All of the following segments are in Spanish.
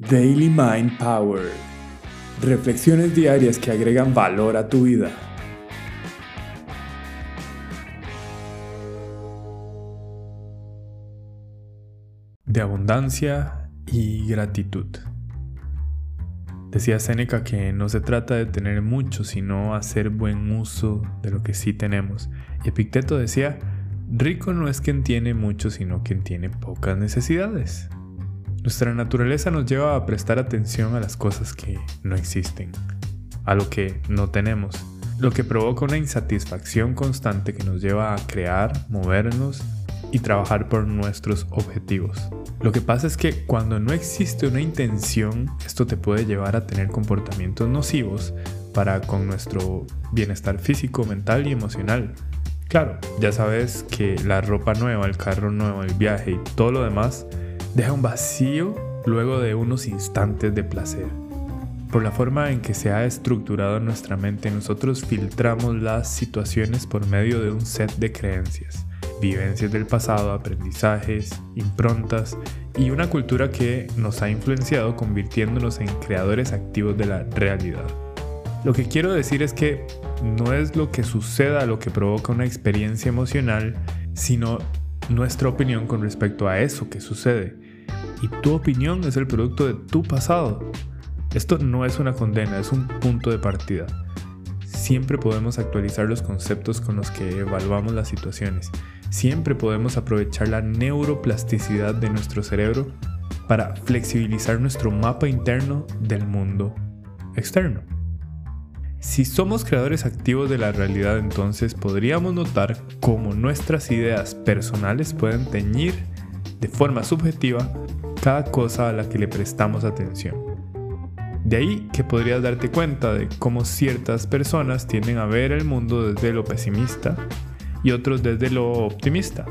Daily Mind Power. Reflexiones diarias que agregan valor a tu vida. De abundancia y gratitud. Decía Séneca que no se trata de tener mucho, sino hacer buen uso de lo que sí tenemos. Y Epicteto decía, rico no es quien tiene mucho, sino quien tiene pocas necesidades. Nuestra naturaleza nos lleva a prestar atención a las cosas que no existen, a lo que no tenemos, lo que provoca una insatisfacción constante que nos lleva a crear, movernos y trabajar por nuestros objetivos. Lo que pasa es que cuando no existe una intención, esto te puede llevar a tener comportamientos nocivos para con nuestro bienestar físico, mental y emocional. Claro, ya sabes que la ropa nueva, el carro nuevo, el viaje y todo lo demás deja un vacío luego de unos instantes de placer. Por la forma en que se ha estructurado nuestra mente, nosotros filtramos las situaciones por medio de un set de creencias, vivencias del pasado, aprendizajes, improntas y una cultura que nos ha influenciado convirtiéndonos en creadores activos de la realidad. Lo que quiero decir es que no es lo que suceda lo que provoca una experiencia emocional, sino nuestra opinión con respecto a eso que sucede. Y tu opinión es el producto de tu pasado. Esto no es una condena, es un punto de partida. Siempre podemos actualizar los conceptos con los que evaluamos las situaciones. Siempre podemos aprovechar la neuroplasticidad de nuestro cerebro para flexibilizar nuestro mapa interno del mundo externo. Si somos creadores activos de la realidad, entonces podríamos notar cómo nuestras ideas personales pueden teñir de forma subjetiva cada cosa a la que le prestamos atención. De ahí que podrías darte cuenta de cómo ciertas personas tienden a ver el mundo desde lo pesimista y otros desde lo optimista.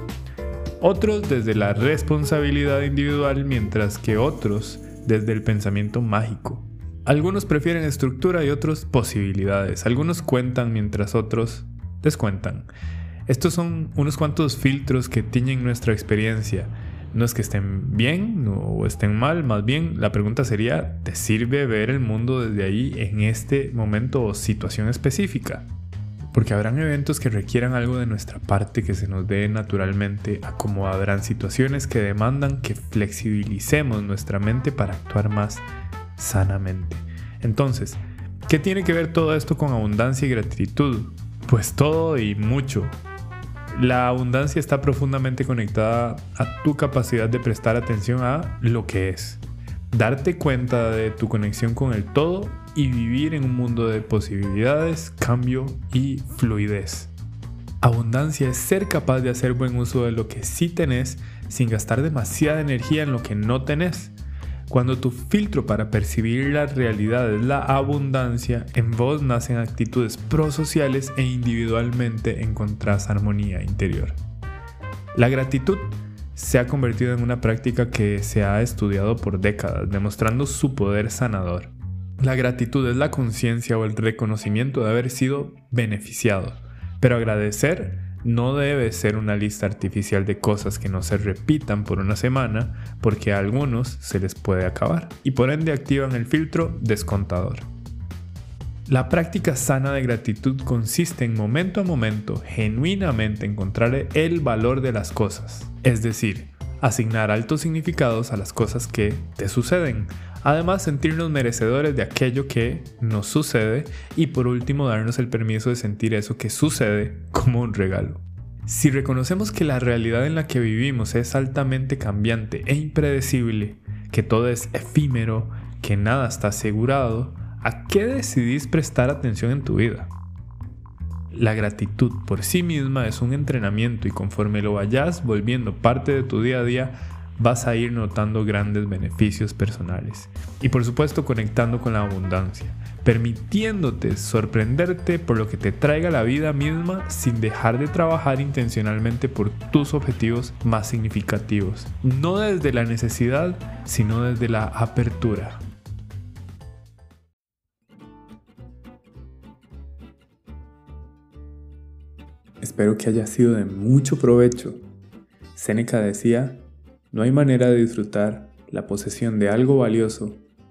Otros desde la responsabilidad individual mientras que otros desde el pensamiento mágico. Algunos prefieren estructura y otros posibilidades. Algunos cuentan mientras otros descuentan. Estos son unos cuantos filtros que tiñen nuestra experiencia. No es que estén bien o estén mal, más bien la pregunta sería, ¿te sirve ver el mundo desde ahí en este momento o situación específica? Porque habrán eventos que requieran algo de nuestra parte que se nos dé naturalmente, a como habrán situaciones que demandan que flexibilicemos nuestra mente para actuar más sanamente. Entonces, ¿qué tiene que ver todo esto con abundancia y gratitud? Pues todo y mucho. La abundancia está profundamente conectada a tu capacidad de prestar atención a lo que es. Darte cuenta de tu conexión con el todo y vivir en un mundo de posibilidades, cambio y fluidez. Abundancia es ser capaz de hacer buen uso de lo que sí tenés sin gastar demasiada energía en lo que no tenés. Cuando tu filtro para percibir la realidad es la abundancia, en vos nacen actitudes prosociales e individualmente encontrás armonía interior. La gratitud se ha convertido en una práctica que se ha estudiado por décadas, demostrando su poder sanador. La gratitud es la conciencia o el reconocimiento de haber sido beneficiado, pero agradecer no debe ser una lista artificial de cosas que no se repitan por una semana porque a algunos se les puede acabar y por ende activan el filtro descontador. La práctica sana de gratitud consiste en momento a momento genuinamente encontrar el valor de las cosas, es decir, asignar altos significados a las cosas que te suceden, además sentirnos merecedores de aquello que nos sucede y por último darnos el permiso de sentir eso que sucede como un regalo. Si reconocemos que la realidad en la que vivimos es altamente cambiante e impredecible, que todo es efímero, que nada está asegurado, ¿a qué decidís prestar atención en tu vida? La gratitud por sí misma es un entrenamiento y conforme lo vayas volviendo parte de tu día a día, vas a ir notando grandes beneficios personales. Y por supuesto conectando con la abundancia, permitiéndote sorprenderte por lo que te traiga la vida misma sin dejar de trabajar intencionalmente por tus objetivos más significativos. No desde la necesidad, sino desde la apertura. Espero que haya sido de mucho provecho. Séneca decía, no hay manera de disfrutar la posesión de algo valioso,